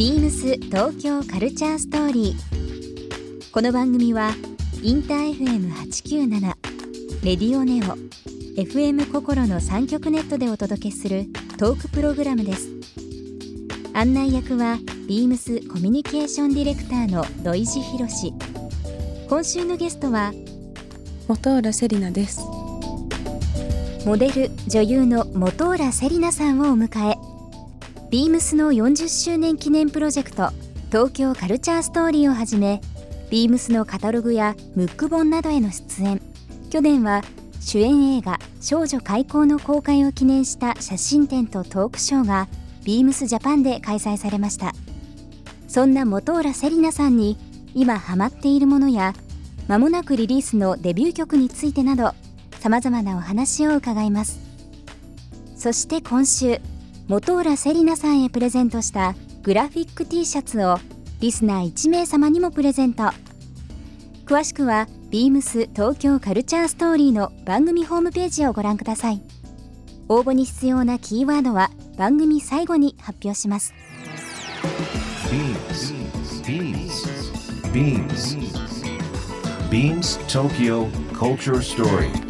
ビームス東京カルチャーストーリー。この番組はインター FM897 レディオネオ FM 心の三極ネットでお届けするトークプログラムです。案内役はビームスコミュニケーションディレクターの土井博志。今週のゲストは本浦セリナです。モデル女優の本浦セリナさんをお迎えビームスの40周年記念プロジェクト東京カルチャーストーリーをはじめビームスのカタログやムック本などへの出演。去年は主演映画「少女開口」の公開を記念した写真展とトークショーがビームスジャパンで開催されました。そんな本浦セリナさんに今ハマっているものや間もなくリリースのデビュー曲についてなどさまざまなお話を伺います。そして今週本浦セリナさんへプレゼントしたグラフィック T シャツをリスナー1名様にもプレゼント。詳しくは beams 東京カルチャーストーリーの番組ホームページをご覧ください。応募に必要なキーワードは番組最後に発表します。BeamsBeamsBeamsTokyo Culture Story.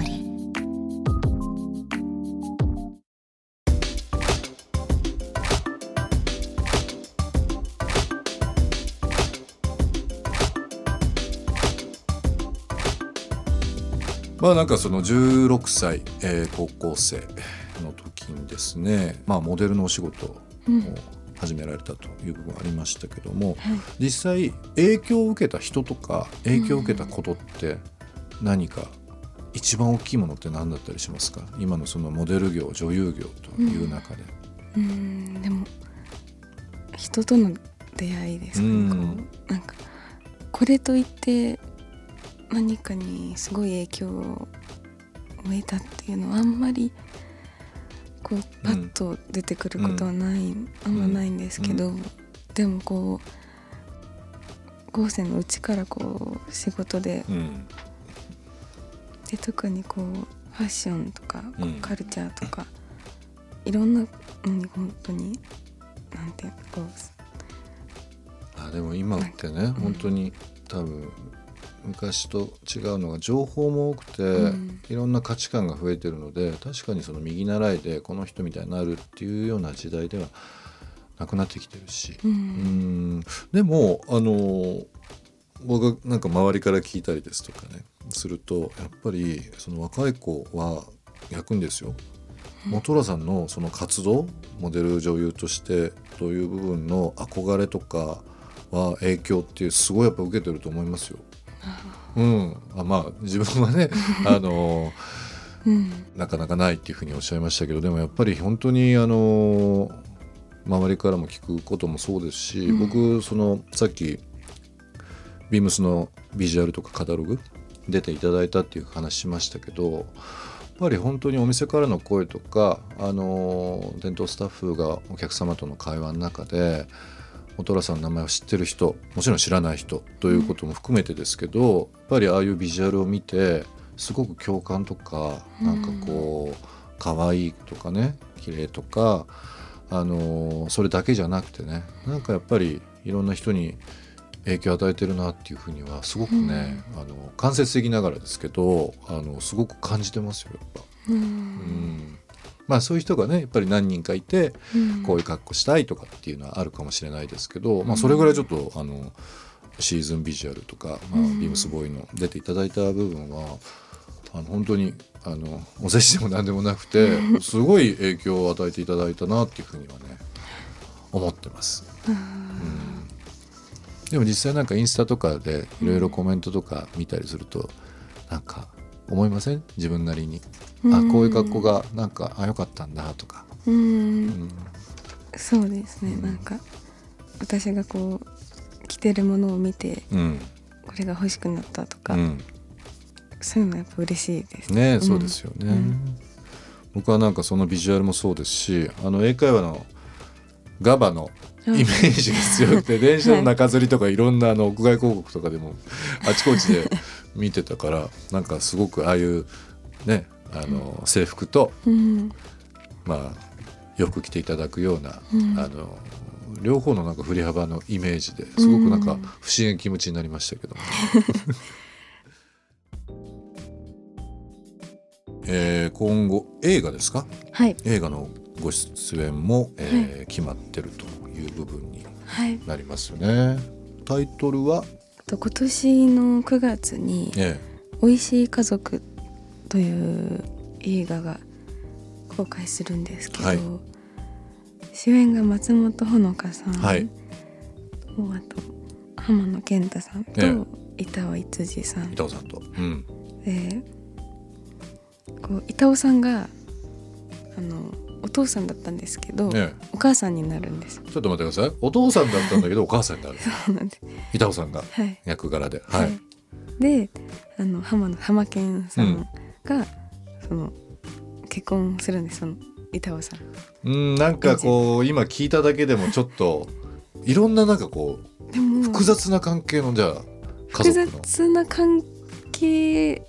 リーまあなんかその16歳、えー、高校生の時にですね、まあ、モデルのお仕事を始められたという部分ありましたけども、うん。実際影響を受けた人とか影響を受けたことって何か一番大きいものって何だったりしますか？今のそのモデル業女優業という中で。うん、うん。でも人との出会いですかね、うん、なんかこれといって何かにすごい影響を得たっていうのはあんまりこうパッと出てくることはない、うん、あんまないんですけど、うん、でもこう後世のうちからこう仕事で、うん、で特にこうファッションとかこうカルチャーとか、いろんなのに本当になんていうかこうあでも今ってね、本当に多分昔と違うのが情報も多くて、うん、いろんな価値観が増えてるので確かにその右習いでこの人みたいになるっていうような時代ではなくなってきてるし、うん、でもあの僕がなんか周りから聞いたりですとかねするとやっぱりその若い子は焼くんですよ。本浦さんのその活動モデル女優としてという部分の憧れとかは影響っていうすごいやっぱ受けてると思いますよ。うん、あまあ自分はね あの、うん、なかなかないっていうふうにおっしゃいましたけどでもやっぱり本当にあの周りからも聞くこともそうですし、うん、僕そのさっきビームスのビジュアルとかカタログ出ていただいたっていう話しましたけどやっぱり本当にお店からの声とかあの店頭スタッフがお客様との会話の中でお寅さんの名前を知ってる人もちろん知らない人ということも含めてですけど、やっぱりああいうビジュアルを見てすごく共感とかなんかこう可愛いとかね綺麗とかあのそれだけじゃなくてねなんかやっぱりいろんな人に影響を与えてるなっていうふうにはすごくね、あの間接的ながらですけどあのすごく感じてますよやっぱ。うんまあそういう人がねやっぱり何人かいて、こういう格好したいとかっていうのはあるかもしれないですけど、まあそれぐらいちょっとあのシーズンビジュアルとか、まあ、ビームスボーイの出ていただいた部分はあの本当にあのお世辞でも何でもなくて すごい影響を与えていただいたなっていうふうにはね思ってます。うん、でも実際なんかインスタとかでいろいろコメントとか見たりするとなんか思いません？自分なりに、あこういう格好がなんかあ良かったんだとか。うん、そうですね、なんか私がこう着てるものを見て、うん、これが欲しくなったとか、うん。そういうのやっぱ嬉しいです。ねんそうですよね、うん。僕はなんかそのビジュアルもそうですしあの英会話のガバのイメージが強くて 電車の中吊りとかいろんなあの屋外広告とかでもあちこちで 見てたからなんかすごくああいうねあの制服とうん。まあ洋服着ていただくような、うん。あの両方のなんか振り幅のイメージですごくなんかうん不思議な気持ちになりましたけども、えー今後映画ですか？はい。映画のご出演も、えー決まってるという部分にはい。なりますよね。タイトルは、と今年の9月にえ「おいしい家族」という映画が公開するんですけど、はい。主演が松本穂香さん、はい。とあと浜野健太さんとえ板尾逸司さん。板尾さんと、うん、でこう板尾さんがあのお父さんだったんですけど、え。お母さんになるんです。ちょっと待ってください。お父さんだったんだけどお母さんになる。そうなんです。板尾さんがはい。役柄で。はい、であの浜野浜健さんが、その結婚するんですその板尾さん。うんなんかこう今聞いただけでもちょっといろんななんかこでもう複雑な関係のじゃあ家複族の。雑な関係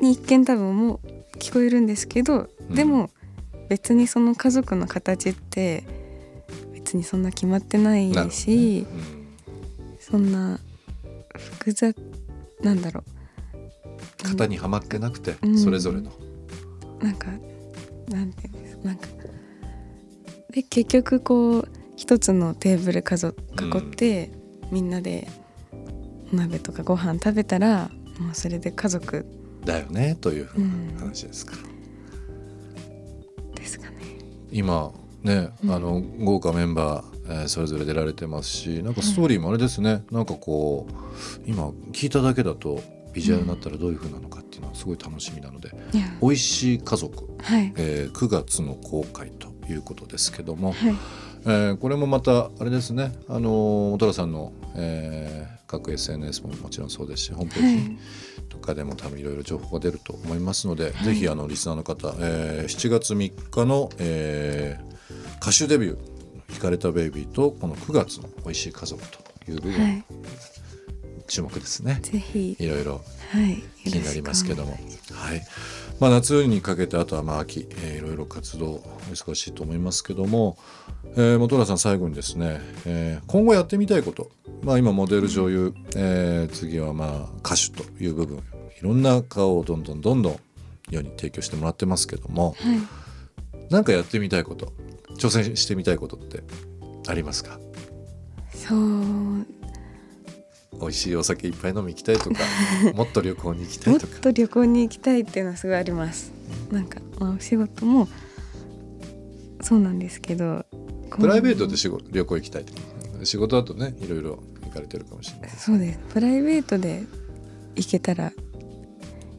に一見多分もう聞こえるんですけど、うん。でも別にその家族の形って別にそんな決まってないし、ね。そんな複雑なんだろう。ん型にはまってなくて、うん。それぞれの、うなんかなんていうんですなんか。で結局こう一つのテーブル家族囲って、みんなでお鍋とかご飯食べたらもうそれで家族。だよねという話ですか、ですか。ね。今ね、うん。あの豪華メンバー、えーそれぞれ出られてますしなんかストーリーもあれですね、なんかこう今聞いただけだとビジュアルになったらどういう風なのかっていうのはすごい楽しみなのでいや「美味しい家族。はい」えー9月の公開ということですけども、はいえーこれもまたあれですね。あのー小虎さんの、えー各 SNS ももちろんそうですしホームページとかでも多分いろいろ情報が出ると思いますので、ぜひあのリスナーの方、えー7月3日の、えー歌手デビュー「惹かれたベイビー」とこの9月の「美味しい家族」という部分、はい注目ですね。ぜひ。いろいろはい。気になりますけども。はい。まあ、夏にかけてあとはまあ秋、えーいろいろ活動お忙しいと思いますけども、えー、本浦さん最後にですね、えー今後やってみたいこと、まあ、今モデル女優、えー次はまあ歌手という部分いろんな顔をどんどんどんどん世に提供してもらってますけどもはい。何かやってみたいこと挑戦してみたいことってありますか？そう美味しいお酒いっぱい飲み行きたいとか もっと旅行に行きたもっいとか。と旅行に行きたいっていうのはすごいあります。なんか、まあ、お仕事もそうなんですけどプライベートで仕事旅行行きたいとか仕事だとねいろいろ行かれてるかもしれないそうです。プライベートで行けたら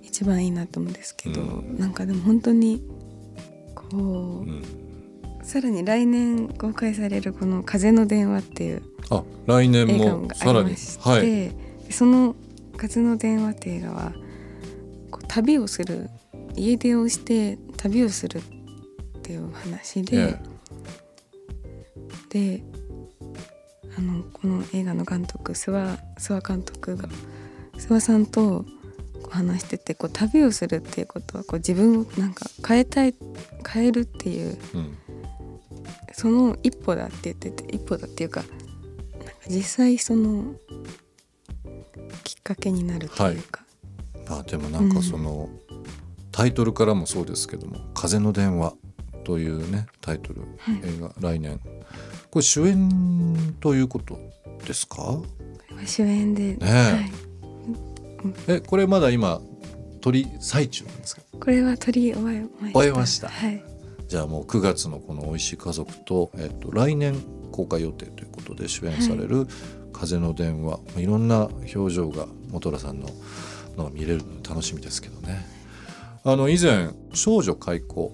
一番いいなと思うんですけど、うん。なんかでも本当にこう、うん、さらに来年公開されるこの「風の電話」っていうあ来年もがさらに。はい。でその「風の電話」っていう映画はこう旅をする家出をして旅をするっていうお話で、えであのこの映画の監督諏訪諏訪監督が諏訪さんと話しててこう旅をするっていうことはこう自分をなんか変えたい変えるっていううん。その一歩だって言ってて一歩だっていうか実際そのきっかけになるというか、まあでもなんかその、タイトルからもそうですけども「風の電話」というねタイトル、はい。映画来年。これ主演ということですか？主演で、ねえ。はい、えこれまだ今撮り最中なんですか？これは撮り終えました。終えました。はい、じゃあもう9月のこの「美味しい家族と」えっと、来年公開予定ということで主演される「風の電話」い、ろんな表情が本浦さんののが見れるの楽しみですけどね。あの以前「少女開口」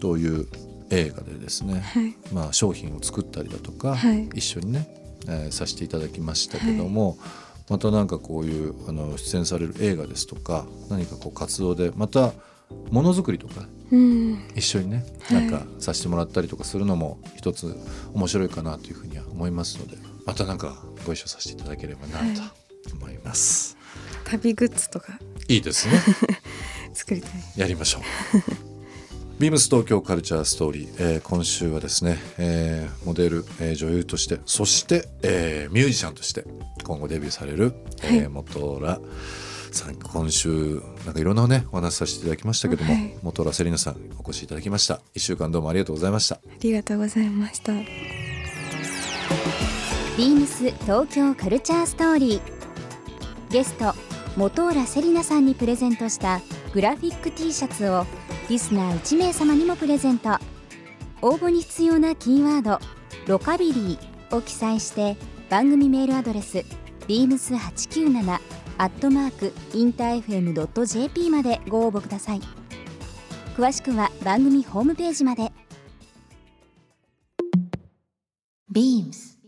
という映画でですね、はい。まあ、商品を作ったりだとか、はい。一緒にね、えーさせていただきましたけども、また何かこういうあの出演される映画ですとか何かこう活動でまたものづくりとかうん。一緒にねなんかさせてもらったりとかするのも一つ面白いかなというふうには思いますのでまたなんかご一緒させていただければなと思います、旅グッズとか。い、いですね。作りたい。やりましょう。ビームス東京カルチャーストーリー、えー今週はですね、えーモデル、えー女優としてそして、えーミュージシャンとして今後デビューされる、はいえー元浦さん今週なんかいろんなねお話しさせていただきましたけども、はい。元浦セリナさんお越しいただきました。一週間どうもありがとうございました。ありがとうございました。ビームス東京カルチャーストーリー。ゲスト本浦セリナさんにプレゼントしたグラフィック T シャツをリスナー1名様にもプレゼント。応募に必要なキーワード「ロカビリー」を記載して番組メールアドレス beams897 アットマークインター FM.jp までご応募ください。詳しくは番組ホームページまで。ビームス。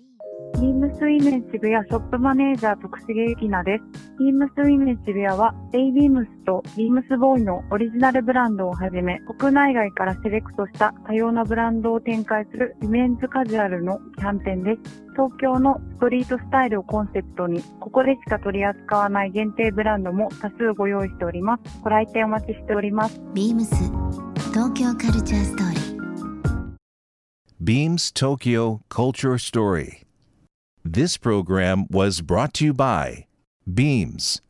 ビームスイメン渋谷ショップマネージャー徳重ゆきなです。ビームスイメン渋谷は、デイビームスとビームスボーイのオリジナルブランドをはじめ、国内外からセレクトした多様なブランドを展開するイメンズカジュアルのキャンペーンです。東京のストリートスタイルをコンセプトに、ここでしか取り扱わない限定ブランドも多数ご用意しております。ご来店お待ちしております。ビームス東京カルチャーストーリー Beams Tokyo Culture Story. This program was brought to you by Beams.